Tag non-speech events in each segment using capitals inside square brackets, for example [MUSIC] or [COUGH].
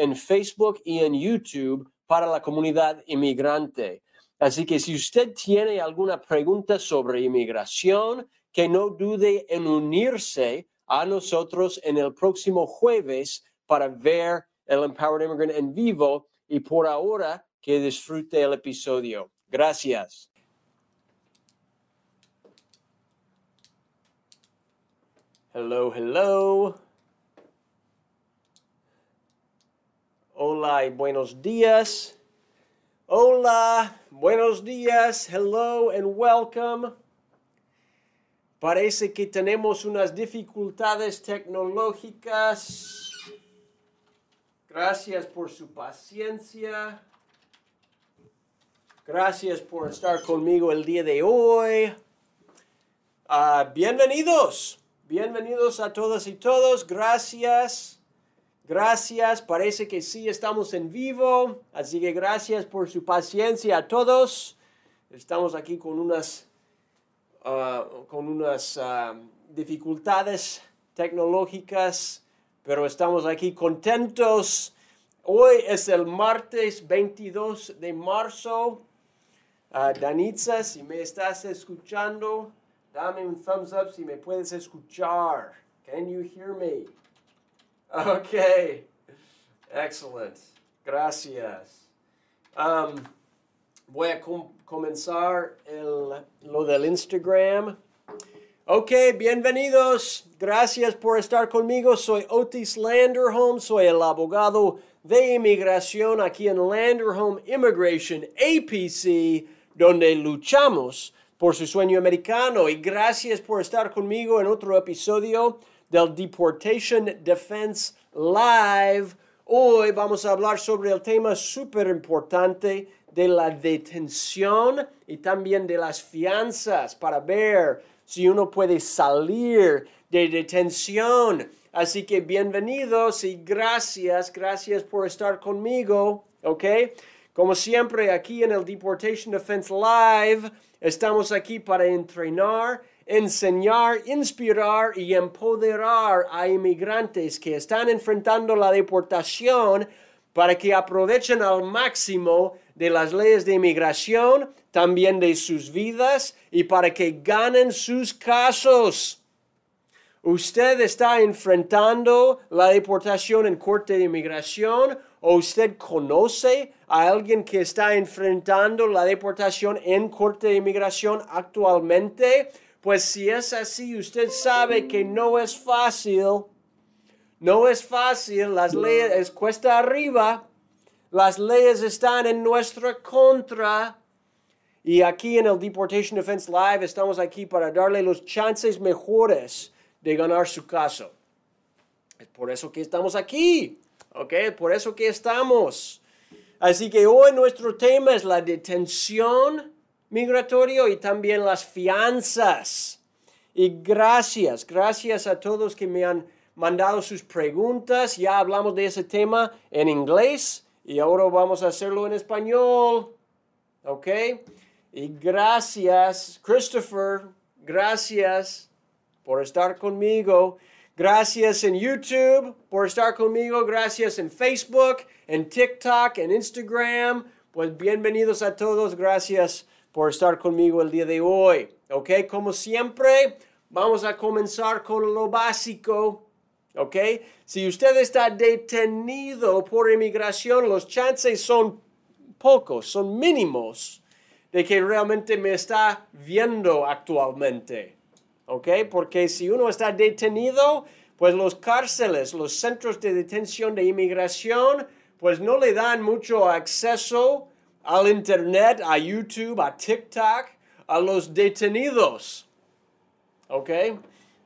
en Facebook y en YouTube para la comunidad inmigrante. Así que si usted tiene alguna pregunta sobre inmigración, que no dude en unirse a nosotros en el próximo jueves para ver el Empowered Immigrant en vivo y por ahora que disfrute el episodio. Gracias. Hello, hello. Hola y buenos días. Hola, buenos días. Hello and welcome. Parece que tenemos unas dificultades tecnológicas. Gracias por su paciencia. Gracias por estar conmigo el día de hoy. Uh, bienvenidos. Bienvenidos a todas y todos. Gracias. Gracias. Parece que sí estamos en vivo. Así que gracias por su paciencia a todos. Estamos aquí con unas, uh, con unas uh, dificultades tecnológicas, pero estamos aquí contentos. Hoy es el martes 22 de marzo. Uh, Danitza, si me estás escuchando, Dame un thumbs up si me puedes escuchar. Can you hear me? Okay. Excellent. Gracias. Um, voy a com comenzar el, lo del Instagram. Ok, bienvenidos. Gracias por estar conmigo. Soy Otis Landerholm. Soy el abogado de inmigración aquí en Landerholm Immigration APC, donde luchamos por su sueño americano y gracias por estar conmigo en otro episodio del Deportation Defense Live. Hoy vamos a hablar sobre el tema súper importante de la detención y también de las fianzas para ver si uno puede salir de detención. Así que bienvenidos y gracias, gracias por estar conmigo, ¿ok? Como siempre aquí en el Deportation Defense Live, Estamos aquí para entrenar, enseñar, inspirar y empoderar a inmigrantes que están enfrentando la deportación para que aprovechen al máximo de las leyes de inmigración, también de sus vidas y para que ganen sus casos. Usted está enfrentando la deportación en corte de inmigración o usted conoce a alguien que está enfrentando la deportación en corte de inmigración actualmente, pues si es así, usted sabe que no es fácil. No es fácil, las leyes es cuesta arriba. Las leyes están en nuestra contra. Y aquí en el Deportation Defense Live estamos aquí para darle los chances mejores de ganar su caso. Es por eso que estamos aquí. ¿Ok? Por eso que estamos. Así que hoy nuestro tema es la detención migratoria y también las fianzas. Y gracias, gracias a todos que me han mandado sus preguntas. Ya hablamos de ese tema en inglés y ahora vamos a hacerlo en español. ¿Ok? Y gracias, Christopher, gracias por estar conmigo. Gracias en YouTube por estar conmigo. Gracias en Facebook, en TikTok, en Instagram. Pues bienvenidos a todos. Gracias por estar conmigo el día de hoy. Ok, como siempre, vamos a comenzar con lo básico. Ok, si usted está detenido por inmigración, los chances son pocos, son mínimos de que realmente me está viendo actualmente. ¿ok? Porque si uno está detenido, pues los cárceles, los centros de detención de inmigración, pues no le dan mucho acceso al Internet, a YouTube, a TikTok, a los detenidos. ¿Ok?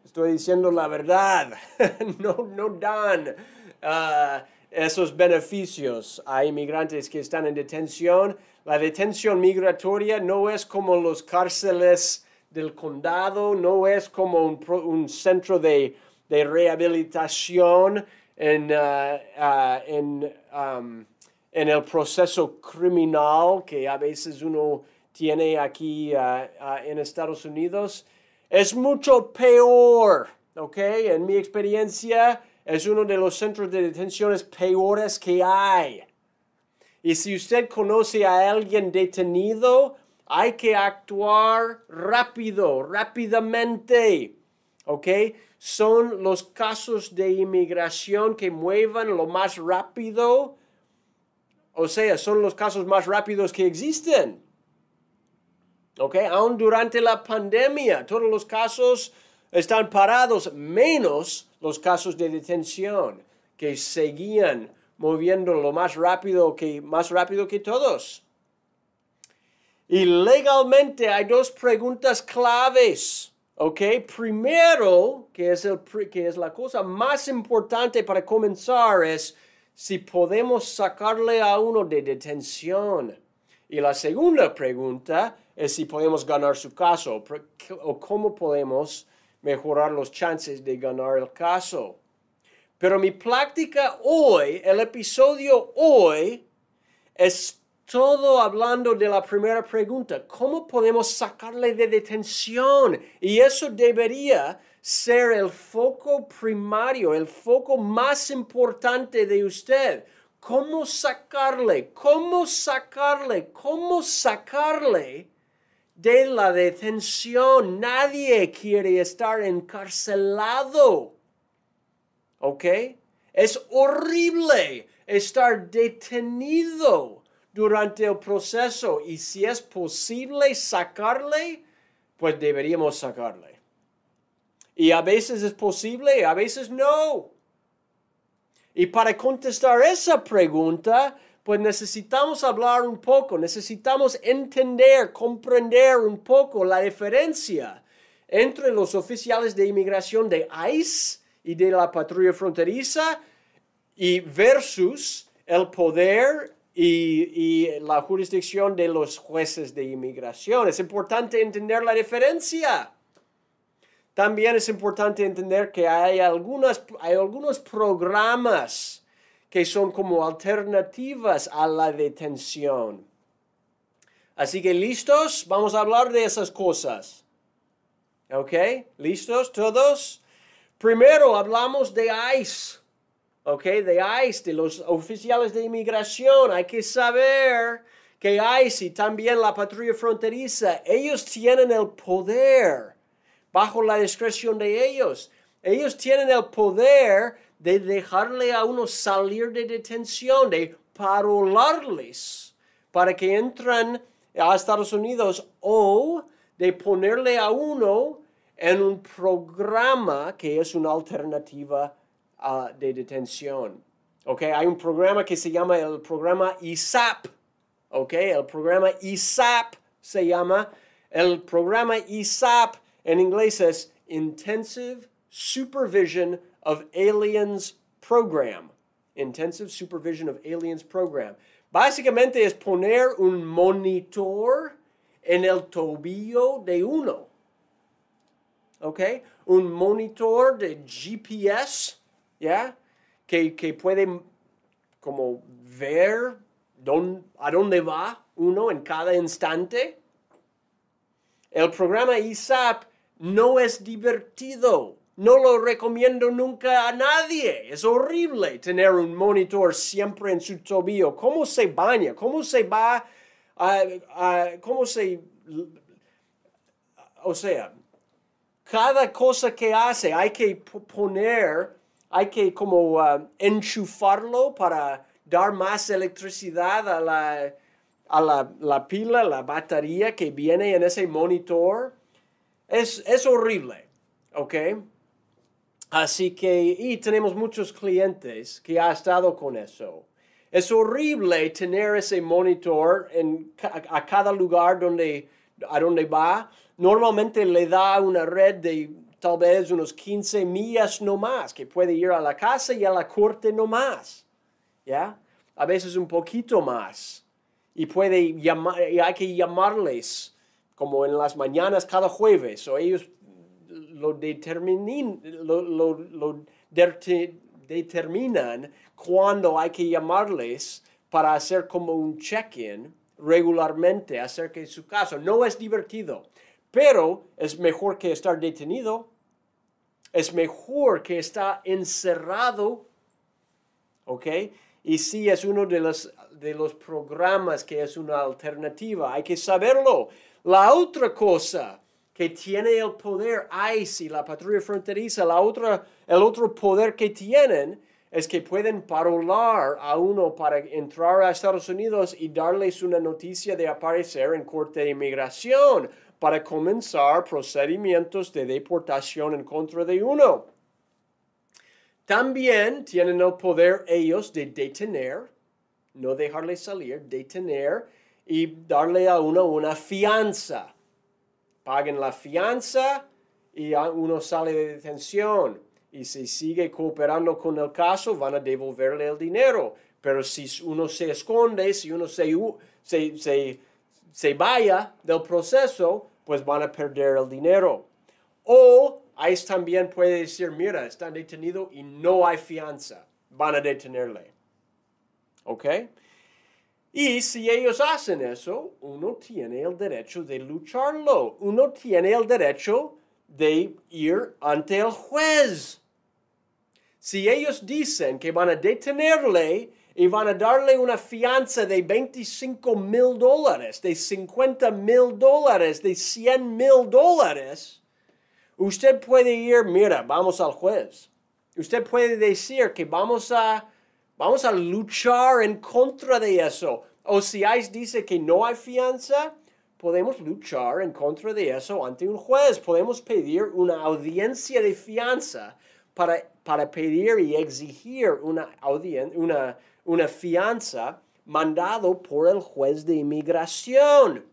Estoy diciendo la verdad. [LAUGHS] no, no dan ah, esos beneficios a inmigrantes que están en detención. La detención migratoria no es como los cárceles del condado, no es como un, centro de, rehabilitación en, ah, ah, um, en, el proceso criminal que a veces uno tiene aquí en Estados Unidos es mucho peor, ¿ok? En mi experiencia es uno de los centros de detenciones peores que hay. Y si usted conoce a alguien detenido, hay que actuar rápido, rápidamente. ¿Ok? Son los casos de inmigración que muevan lo más rápido. O sea, son los casos más rápidos que existen. ¿ok? Aún durante la pandemia, todos los casos están parados, menos los casos de detención, que seguían moviendo lo más rápido que, más rápido que todos. Y legalmente hay dos preguntas claves. ¿Ok? Primero, que es, el, que es la cosa más importante para comenzar, es si podemos sacarle a uno de detención. Y la segunda pregunta es si podemos ganar su caso o cómo podemos mejorar los chances de ganar el caso. Pero mi práctica hoy, el episodio hoy, es todo hablando de la primera pregunta, ¿cómo podemos sacarle de detención? Y eso debería ser el foco primario, el foco más importante de usted. ¿Cómo sacarle? ¿Cómo sacarle? ¿Cómo sacarle de la detención. Nadie quiere estar encarcelado. ¿Ok? Es horrible estar detenido durante el proceso y si es posible sacarle, pues deberíamos sacarle. Y a veces es posible, a veces no. Y para contestar esa pregunta, pues necesitamos hablar un poco, necesitamos entender, comprender un poco la diferencia entre los oficiales de inmigración de ICE y de la patrulla fronteriza y versus el poder y, y, la jurisdicción de los jueces de inmigración. Es importante entender la diferencia. También es importante entender que hay, algunas, hay algunos programas que son como alternativas a la detención. Así que listos, vamos a hablar de esas cosas. ¿Ok? ¿Listos todos? Primero hablamos de ICE. ¿Ok? De ICE, de los oficiales de inmigración. Hay que saber que ICE y también la patrulla fronteriza, ellos tienen el poder bajo la discreción de ellos. Ellos tienen el poder de dejarle a uno salir de detención, de parolarles para que entren a Estados Unidos o de ponerle a uno en un programa que es una alternativa uh, de detención. Okay, hay un programa que se llama el programa ISAP. Okay, el programa ISAP se llama. El programa ISAP en inglés es Intensive Supervision of Aliens Program. Intensive Supervision of Aliens Program. Básicamente es poner un monitor en el tobillo de uno. ¿Ok? Un monitor de GPS, ¿ya? Que, que puede como ver a dónde va uno en cada instante. El programa ISAP no es divertido. No lo recomiendo nunca a nadie. Es horrible tener un monitor siempre en su tobillo. ¿Cómo se baña? ¿Cómo se va? a ¿Cómo se... O sea, cada cosa que hace hay que poner, hay que como uh, enchufarlo para dar más electricidad a la, a la, la, pila, la batería que viene en ese monitor. Es, es horrible, ¿ok? Así que, y tenemos muchos clientes que han estado con eso. Es horrible tener ese monitor en, a, cada lugar donde, a donde va. Normalmente le da una red de tal vez unos 15 millas no más, que puede ir a la casa y a la corte no más. ¿Ya? A veces un poquito más. Y puede llamar, y hay que llamarles como en las mañanas cada jueves, o ellos lo, determinan cuando hay que llamarles para hacer como un check-in regularmente acerca de su caso. No es divertido, pero es mejor que estar detenido. Es mejor que estar encerrado. ¿Ok? Y sí es uno de los, de los programas que es una alternativa. Hay que saberlo. La otra cosa que tiene el poder ICE y la patrulla fronteriza, la otra, el otro poder que tienen es que pueden parolar a uno para entrar a Estados Unidos y darles una noticia de aparecer en corte de inmigración para comenzar procedimientos de deportación en contra de uno. También tienen el poder ellos de detener, no dejarle salir, detener y darle a uno una fianza. Paguen la fianza y uno sale de detención y si sigue cooperando con el caso, van a devolverle el dinero. Pero si uno se esconde, si uno se, se, se, vaya del proceso, pues van a perder el dinero. O ICE también puede decir, mira, están detenidos y no hay fianza. Van a detenerle. ¿Ok? Y si ellos hacen eso, uno tiene el derecho de lucharlo. Uno tiene el derecho de ir ante el juez si ellos dicen que van a detenerle y van a darle una fianza de 25 mil dólares, de 50 mil dólares, de 100 mil dólares, usted puede ir, mira, vamos al juez. Usted puede decir que vamos a, vamos a luchar en contra de eso. O si ICE dice que no hay fianza, podemos luchar en contra de eso ante un juez. Podemos pedir una audiencia de fianza para para pedir y exigir una, una, una fianza mandado por el juez de inmigración.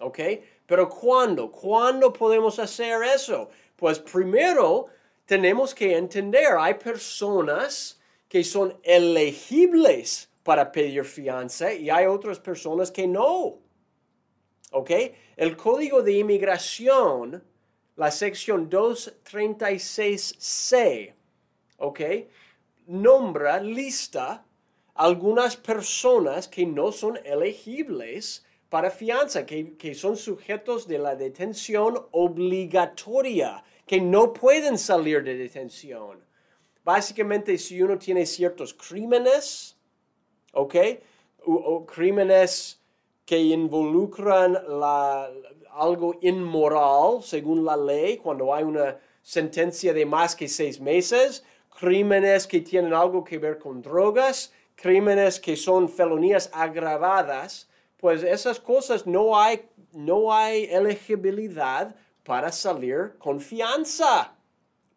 ¿Ok? Pero ¿cuándo? ¿Cuándo podemos hacer eso? Pues primero tenemos que entender, hay personas que son elegibles para pedir fianza y hay otras personas que no. ¿Ok? El código de inmigración la sección 236C, ¿ok? Nombra, lista algunas personas que no son elegibles para fianza, que, que, son sujetos de la detención obligatoria, que no pueden salir de detención. Básicamente, si uno tiene ciertos crímenes, ¿ok? Crímenes que involucran la, algo inmoral según la ley cuando hay una sentencia de más que seis meses, crímenes que tienen algo que ver con drogas, crímenes que son felonías agravadas, pues esas cosas no hay, no hay elegibilidad para salir con fianza.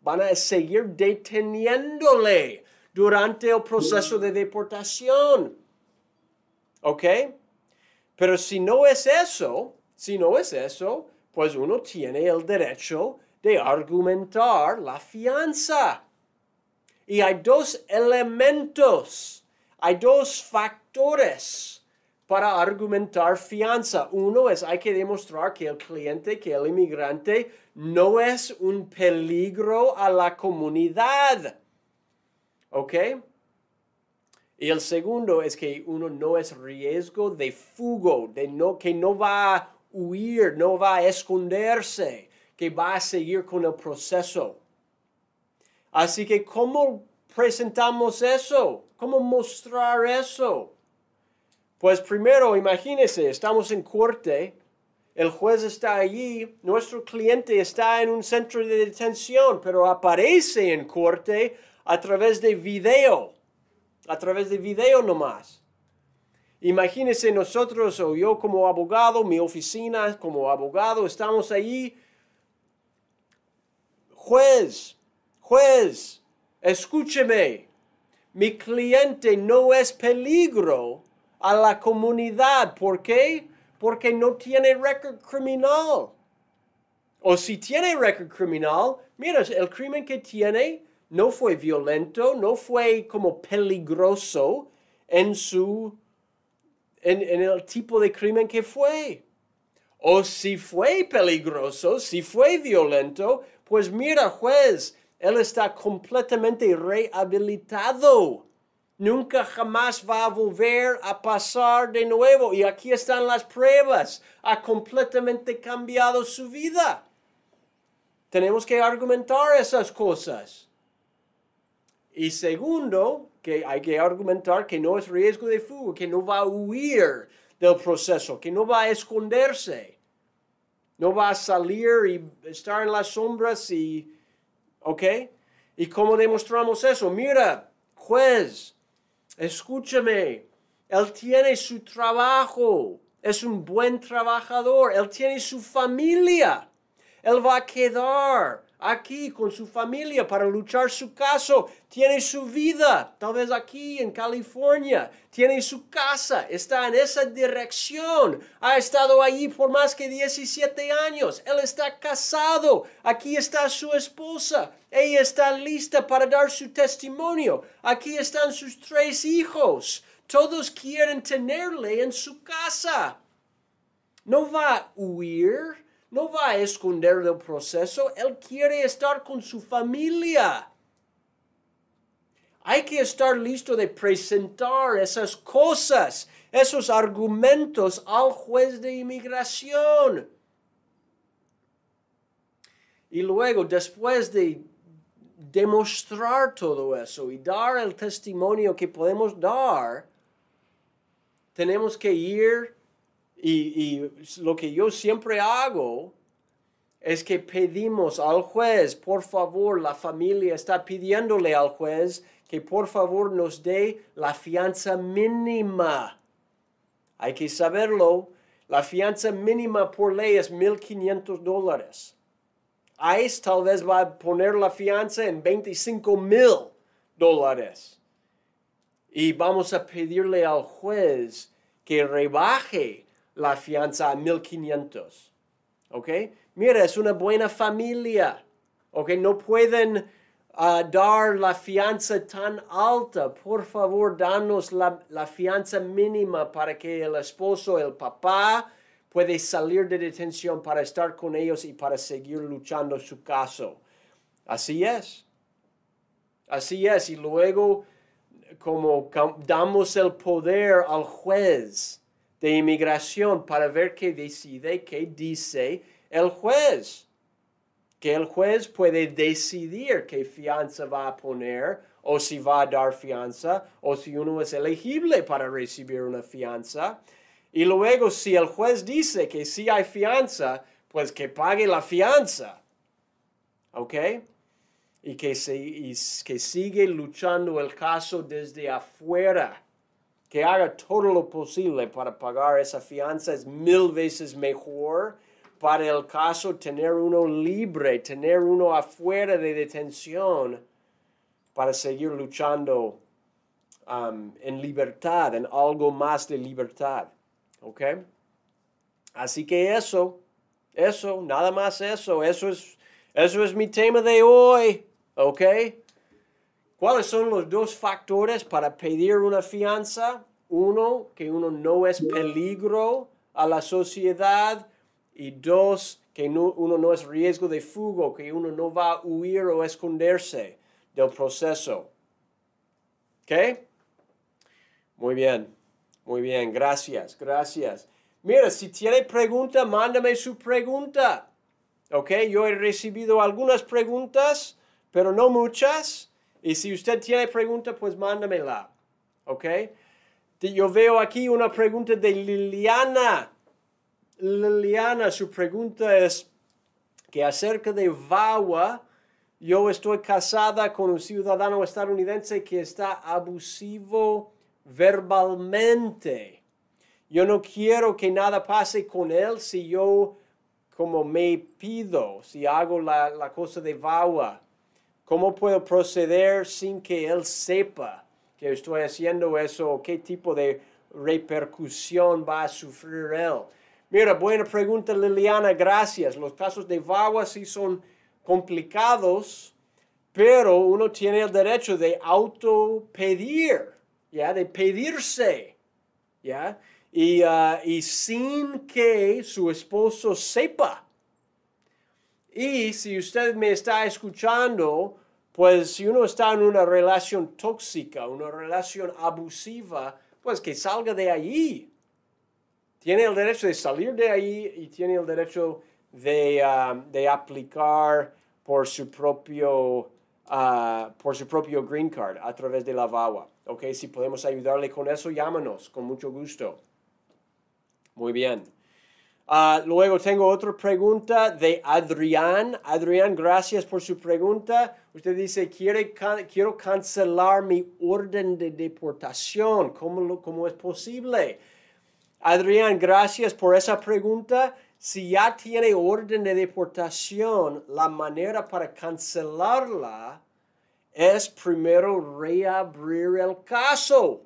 Van a seguir deteniéndole durante el proceso de deportación. ¿Ok? Pero si no es eso, si no es eso, pues uno tiene el derecho de argumentar la fianza. Y hay dos elementos, hay dos factores para argumentar fianza. Uno es hay que demostrar que el cliente, que el inmigrante no es un peligro a la comunidad. ¿Ok? Y el segundo es que uno no es riesgo de fugo, de no, que no va a huir, no va a esconderse, que va a seguir con el proceso. Así que, ¿cómo presentamos eso? ¿Cómo mostrar eso? Pues primero, imagínese, estamos en corte, el juez está allí, nuestro cliente está en un centro de detención, pero aparece en corte a través de video, a través de video nomás. Imagínense nosotros o yo como abogado, mi oficina como abogado, estamos ahí. Juez, juez, escúcheme. mi cliente no es peligro a la comunidad. ¿Por qué? Porque no tiene récord criminal. O si tiene récord criminal, mira, el crimen que tiene no fue violento, no fue como peligroso en su en, el tipo de crimen que fue. O si fue peligroso, si fue violento, pues mira, juez, él está completamente rehabilitado. Nunca jamás va a volver a pasar de nuevo. Y aquí están las pruebas. Ha completamente cambiado su vida. Tenemos que argumentar esas cosas. Y segundo, que hay que argumentar que no es riesgo de fuga, que no va a huir del proceso, que no va a esconderse, no va a salir y estar en las sombras y, ¿ok? ¿Y cómo demostramos eso? Mira, juez, escúchame, él tiene su trabajo, es un buen trabajador, él tiene su familia, él va a quedar aquí con su familia para luchar su caso. Tiene su vida, tal vez aquí en California. Tiene su casa, está en esa dirección. Ha estado allí por más que 17 años. Él está casado. Aquí está su esposa. Ella está lista para dar su testimonio. Aquí están sus tres hijos. Todos quieren tenerle en su casa. No va a huir no va a esconder del proceso, él quiere estar con su familia. Hay que estar listo de presentar esas cosas, esos argumentos al juez de inmigración. Y luego, después de demostrar todo eso y dar el testimonio que podemos dar, tenemos que ir y, lo que yo siempre hago es que pedimos al juez, por favor, la familia está pidiéndole al juez que por favor nos dé la fianza mínima. Hay que saberlo. La fianza mínima por ley es 1.500 dólares. ICE tal vez va a poner la fianza en 25 mil dólares. Y vamos a pedirle al juez que rebaje la fianza a 1500. ¿Ok? Mira, es una buena familia. ¿Ok? No pueden ah, dar la fianza tan alta. Por favor, danos la, la fianza mínima para que el esposo, el papá, puede salir de detención para estar con ellos y para seguir luchando su caso. Así es. Así es. Y luego, como damos el poder al juez de inmigración para ver qué decide, qué dice el juez. Que el juez puede decidir qué fianza va a poner o si va a dar fianza o si uno es elegible para recibir una fianza. Y luego si el juez dice que sí hay fianza, pues que pague la fianza. ¿Ok? Y que, se, y que sigue luchando el caso desde afuera que haga todo lo posible para pagar esa fianza es mil veces mejor para el caso tener uno libre, tener uno afuera de detención para seguir luchando um, en libertad, en algo más de libertad. ¿Ok? Así que eso, eso, nada más eso, eso es, eso es mi tema de hoy. ¿Ok? ¿Cuáles son los dos factores para pedir una fianza? Uno, que uno no es peligro a la sociedad. Y dos, que uno no es riesgo de fuga, que uno no va a huir o esconderse del proceso. ¿Ok? Muy bien, muy bien, gracias, gracias. Mira, si tiene pregunta, mándame su pregunta. ¿Ok? Yo he recibido algunas preguntas, pero no muchas. Y si usted tiene pregunta, pues mándamela. ¿Ok? Yo veo aquí una pregunta de Liliana. Liliana, su pregunta es que acerca de VAWA, yo estoy casada con un ciudadano estadounidense que está abusivo verbalmente. Yo no quiero que nada pase con él si yo como me pido, si hago la, la cosa de VAWA. ¿Cómo puedo proceder sin que él sepa que estoy haciendo eso, qué tipo de repercusión va a sufrir él. Mira, buena pregunta Liliana, gracias. Los casos de VAWA sí son complicados, pero uno tiene el derecho de autopedir, ¿ya? De pedirse, ¿ya? Y, uh, y sin que su esposo sepa. Y si usted me está escuchando, pues si uno está en una relación tóxica, una relación abusiva, pues que salga de allí. Tiene el derecho de salir de ahí y tiene el derecho de, de aplicar por su propio uh, por su propio green card a través de la VAWA. Ok, si podemos ayudarle con eso, llámanos, con mucho gusto. Muy bien. Uh, luego tengo otra pregunta de Adrián. Adrián, gracias por su pregunta. Usted dice, Quiere, quiero cancelar mi orden de deportación. ¿Cómo, ¿Cómo es posible? Adrián, gracias por esa pregunta. Si ya tiene orden de deportación, la manera para cancelarla es primero reabrir el caso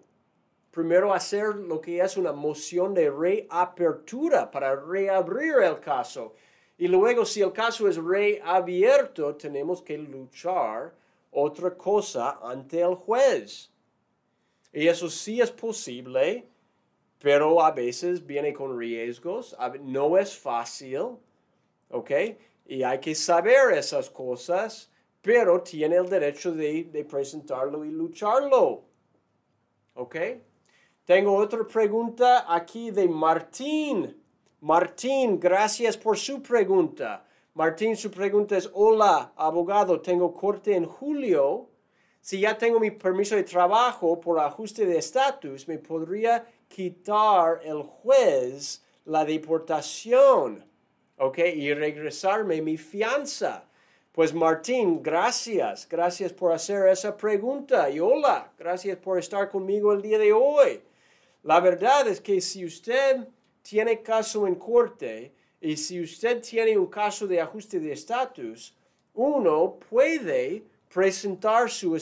primero hacer lo que es una moción de reapertura para reabrir el caso. Y luego, si el caso es reabierto, tenemos que luchar otra cosa ante el juez. Y eso sí es posible, pero a veces viene con riesgos, no es fácil, ¿ok? Y hay que saber esas cosas, pero tiene el derecho de, de presentarlo y lucharlo, ¿ok? Tengo otra pregunta aquí de Martín. Martín, gracias por su pregunta. Martín, su pregunta es, hola, abogado, tengo corte en julio. Si ya tengo mi permiso de trabajo por ajuste de estatus, ¿me podría quitar el juez la deportación? ¿Ok? Y regresarme mi fianza. Pues Martín, gracias. Gracias por hacer esa pregunta. Y hola, gracias por estar conmigo el día de hoy. La verdad es que si usted tiene caso en corte y si usted tiene un caso de ajuste de estatus, uno puede presentar su,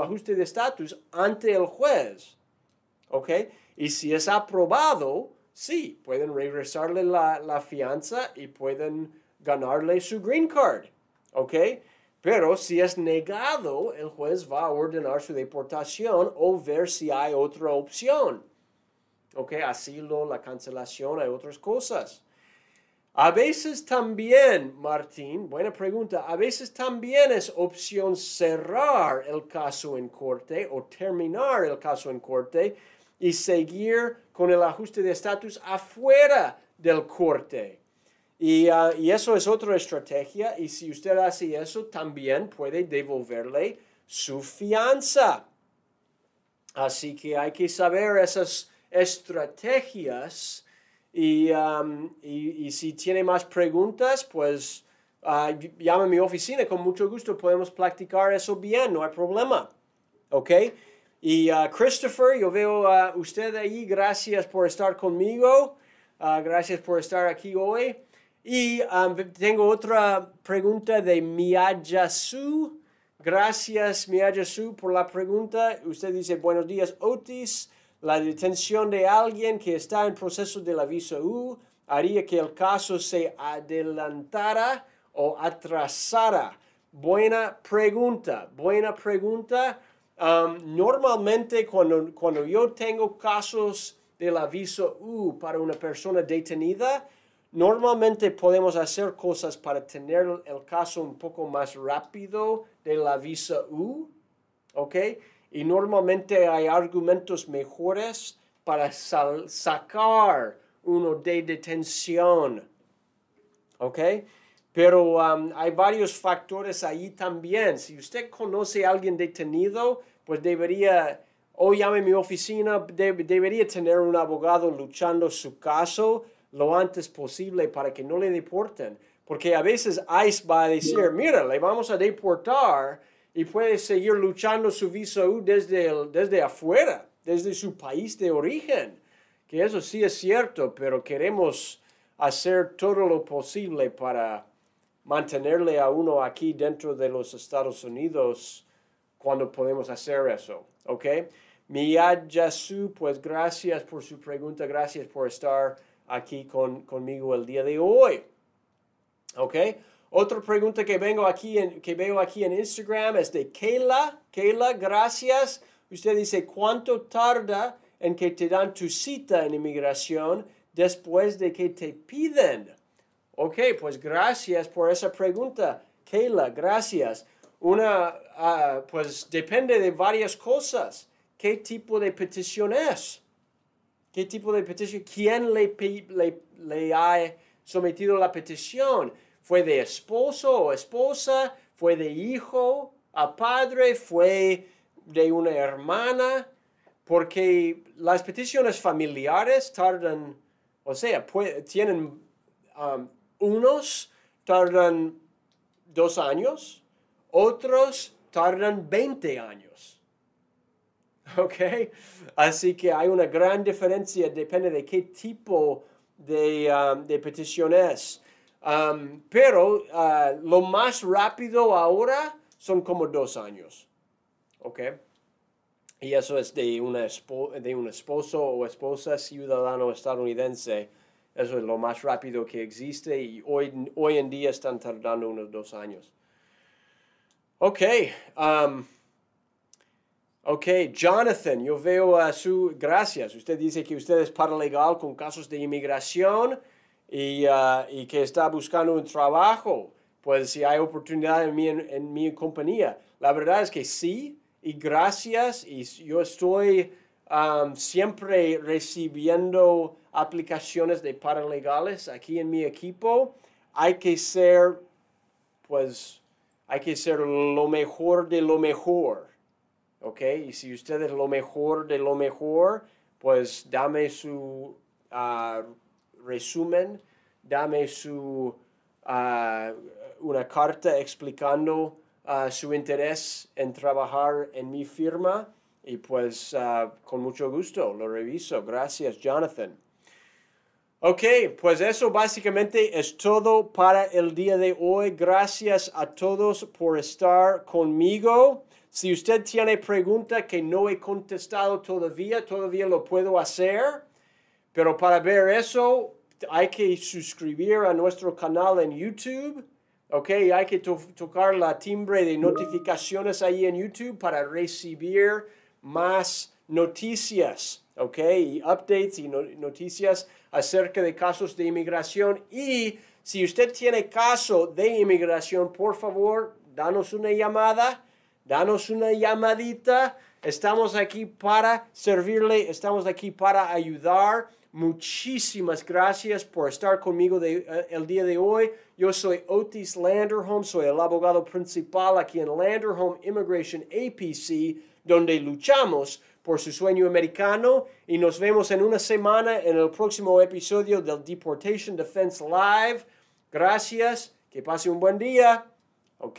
ajuste de estatus ante el juez. ¿Ok? Y si es aprobado, sí, pueden regresarle la, la fianza y pueden ganarle su green card. ¿Ok? Pero si es negado, el juez va a ordenar su deportación o ver si hay otra opción. ¿Ok? Asilo, la cancelación, hay otras cosas. A veces también, Martín, buena pregunta, a veces también es opción cerrar el caso en corte o terminar el caso en corte y seguir con el ajuste de estatus afuera del corte. Y, ah, y, eso es otra estrategia y si usted hace eso también puede devolverle su fianza. Así que hay que saber esas estrategias um, y, y, si tiene más preguntas, pues uh, llame a mi oficina, con mucho gusto podemos practicar eso bien, no hay problema. ¿Ok? Y uh, Christopher, yo veo a usted ahí, gracias por estar conmigo, uh, gracias por estar aquí hoy. Y um, tengo otra pregunta de Miyajasu. Gracias, Miyajasu, por la pregunta. Usted dice, buenos días, Otis. La detención de alguien que está en proceso de la visa U haría que el caso se adelantara o atrasara. Buena pregunta, buena pregunta. Um, normalmente cuando, cuando yo tengo casos de la visa U para una persona detenida, normalmente podemos hacer cosas para tener el caso un poco más rápido de la visa U, ¿ok? Y normalmente hay argumentos mejores para sacar uno de detención. ¿Ok? Pero um, hay varios factores ahí también. Si usted conoce a alguien detenido, pues debería, o llame a mi oficina, debería tener un abogado luchando su caso lo antes posible para que no le deporten. Porque a veces ICE va a decir, mira, le vamos a deportar y puede seguir luchando su visa U desde, desde afuera, desde su país de origen. Que eso sí es cierto, pero queremos hacer todo lo posible para mantenerle a uno aquí dentro de los Estados Unidos cuando podemos hacer eso. ¿Ok? Miyajasu, pues gracias por su pregunta, gracias por estar aquí con, conmigo el día de hoy. ¿Ok? Otra pregunta que, vengo aquí que veo aquí en Instagram es de Kayla. Kayla, gracias. Usted dice, ¿cuánto tarda en que te dan tu cita en inmigración después de que te piden? Ok, pues gracias por esa pregunta. Kayla, gracias. Una, ah, pues depende de varias cosas. ¿Qué tipo de petición es? ¿Qué tipo de petición? ¿Quién le ha sometido la petición? ¿Fue de esposo o esposa? ¿Fue de hijo a padre? ¿Fue de una hermana? Porque las peticiones familiares tardan, o sea, tienen um, unos tardan dos años, otros tardan 20 años. [LAUGHS] ¿Ok? Así que hay una gran diferencia, depende de qué tipo de, um, de. Um, pero uh, lo más rápido ahora son como dos años. ¿Ok? Y eso es de, una de un esposo o esposa ciudadano estadounidense. Eso es lo más rápido que existe y hoy, hoy en día están tardando unos dos años. Ok. Um, ok, Jonathan, yo veo a su... Gracias. Usted dice que usted es paralegal con casos de inmigración y, uh, y que está buscando un trabajo. Pues si hay oportunidad en mi, en mi compañía. La verdad es que sí y gracias y yo estoy um, siempre recibiendo aplicaciones de paralegales aquí en mi equipo. Hay que ser, pues, hay que ser lo mejor de lo mejor. ¿Ok? Y si usted es lo mejor de lo mejor, pues dame su uh, resumen, dame su, uh, una carta explicando su interés en trabajar en mi firma y pues ah, con mucho gusto lo reviso. Gracias, Jonathan. Ok, pues eso básicamente es todo para el día de hoy. Gracias a todos por estar conmigo. Si usted tiene pregunta que no he contestado todavía, todavía lo puedo hacer. Pero para ver eso, hay que suscribir a nuestro canal en YouTube Ok, hay que tocar la timbre de notificaciones ahí en YouTube para recibir más noticias, ok, y updates y noticias acerca de casos de inmigración. Y si usted tiene caso de inmigración, por favor, danos una llamada, danos una llamadita. Estamos aquí para servirle, estamos aquí para ayudar. Muchísimas gracias por estar conmigo eh, el día de hoy. Yo soy Otis Landerholm, soy el abogado principal aquí en Landerholm Immigration APC, donde luchamos por su sueño americano y nos vemos en una semana en el próximo episodio del Deportation Defense Live. Gracias, que pase un buen día. Ok.